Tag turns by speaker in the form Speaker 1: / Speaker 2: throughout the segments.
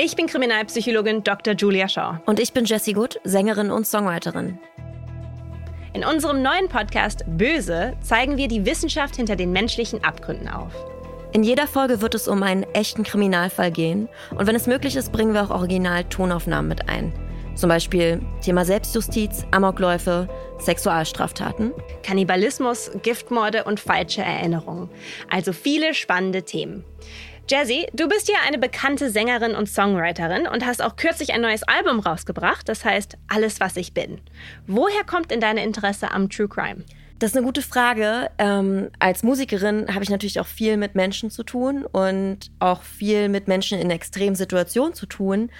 Speaker 1: Ich bin Kriminalpsychologin Dr. Julia Shaw.
Speaker 2: Und ich bin Jessie Good, Sängerin und Songwriterin.
Speaker 1: In unserem neuen Podcast Böse zeigen wir die Wissenschaft hinter den menschlichen Abgründen auf.
Speaker 2: In jeder Folge wird es um einen echten Kriminalfall gehen und wenn es möglich ist, bringen wir auch Original-Tonaufnahmen mit ein. Zum Beispiel Thema Selbstjustiz, Amokläufe, Sexualstraftaten,
Speaker 1: Kannibalismus, Giftmorde und falsche Erinnerungen. Also viele spannende Themen. Jazzy, du bist ja eine bekannte Sängerin und Songwriterin und hast auch kürzlich ein neues Album rausgebracht, das heißt Alles, was ich bin. Woher kommt denn dein Interesse am True Crime?
Speaker 2: Das ist eine gute Frage. Ähm, als Musikerin habe ich natürlich auch viel mit Menschen zu tun und auch viel mit Menschen in extremen Situationen zu tun.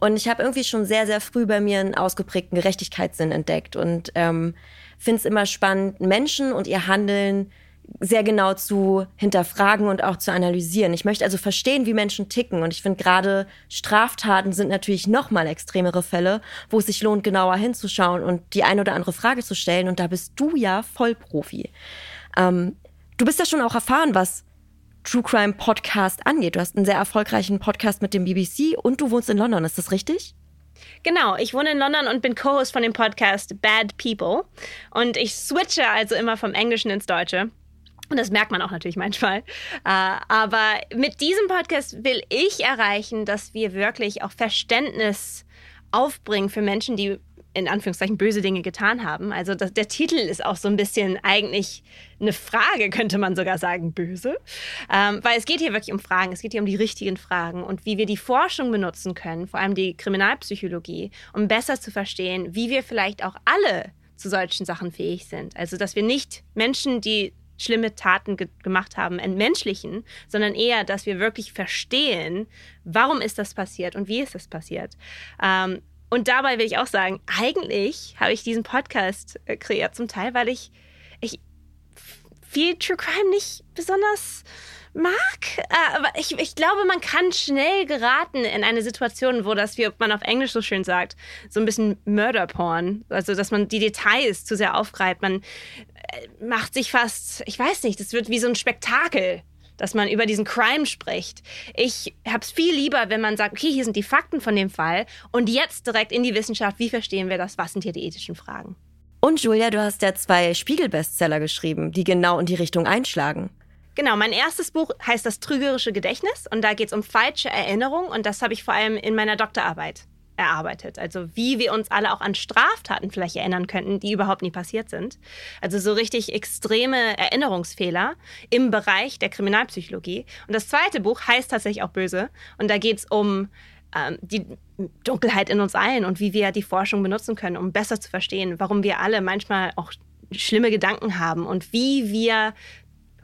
Speaker 2: Und ich habe irgendwie schon sehr, sehr früh bei mir einen ausgeprägten Gerechtigkeitssinn entdeckt und ähm, finde es immer spannend, Menschen und ihr Handeln sehr genau zu hinterfragen und auch zu analysieren. Ich möchte also verstehen, wie Menschen ticken. Und ich finde gerade Straftaten sind natürlich noch mal extremere Fälle, wo es sich lohnt, genauer hinzuschauen und die ein oder andere Frage zu stellen. Und da bist du ja Vollprofi. Ähm, du bist ja schon auch erfahren, was True Crime Podcast angeht. Du hast einen sehr erfolgreichen Podcast mit dem BBC und du wohnst in London. Ist das richtig?
Speaker 1: Genau, ich wohne in London und bin Co-Host von dem Podcast Bad People. Und ich switche also immer vom Englischen ins Deutsche. Und das merkt man auch natürlich manchmal. Äh, aber mit diesem Podcast will ich erreichen, dass wir wirklich auch Verständnis aufbringen für Menschen, die in Anführungszeichen böse Dinge getan haben. Also das, der Titel ist auch so ein bisschen eigentlich eine Frage, könnte man sogar sagen, böse. Ähm, weil es geht hier wirklich um Fragen, es geht hier um die richtigen Fragen und wie wir die Forschung benutzen können, vor allem die Kriminalpsychologie, um besser zu verstehen, wie wir vielleicht auch alle zu solchen Sachen fähig sind. Also dass wir nicht Menschen, die schlimme Taten ge gemacht haben, entmenschlichen, sondern eher, dass wir wirklich verstehen, warum ist das passiert und wie ist das passiert. Ähm, und dabei will ich auch sagen, eigentlich habe ich diesen Podcast äh, kreiert, zum Teil, weil ich, ich viel True Crime nicht besonders mag. Äh, aber ich, ich glaube, man kann schnell geraten in eine Situation, wo das, wie man auf Englisch so schön sagt, so ein bisschen Murder Porn, also dass man die Details zu sehr aufgreift. Man äh, macht sich fast, ich weiß nicht, das wird wie so ein Spektakel dass man über diesen Crime spricht. Ich habe es viel lieber, wenn man sagt, okay, hier sind die Fakten von dem Fall und jetzt direkt in die Wissenschaft, wie verstehen wir das, was sind hier die ethischen Fragen.
Speaker 2: Und Julia, du hast ja zwei Spiegel-Bestseller geschrieben, die genau in die Richtung einschlagen.
Speaker 1: Genau, mein erstes Buch heißt Das trügerische Gedächtnis und da geht es um falsche Erinnerung und das habe ich vor allem in meiner Doktorarbeit erarbeitet. Also wie wir uns alle auch an Straftaten vielleicht erinnern könnten, die überhaupt nie passiert sind. Also so richtig extreme Erinnerungsfehler im Bereich der Kriminalpsychologie. Und das zweite Buch heißt tatsächlich auch Böse und da geht es um ähm, die Dunkelheit in uns allen und wie wir die Forschung benutzen können, um besser zu verstehen, warum wir alle manchmal auch schlimme Gedanken haben und wie wir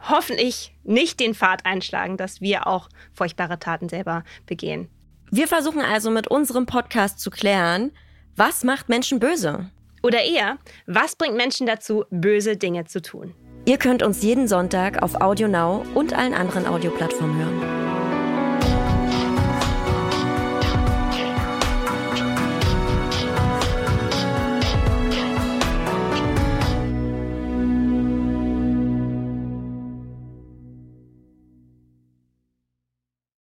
Speaker 1: hoffentlich nicht den Pfad einschlagen, dass wir auch furchtbare Taten selber begehen.
Speaker 2: Wir versuchen also mit unserem Podcast zu klären, was macht Menschen böse?
Speaker 1: Oder eher, was bringt Menschen dazu, böse Dinge zu tun?
Speaker 2: Ihr könnt uns jeden Sonntag auf Audio Now und allen anderen Audioplattformen hören.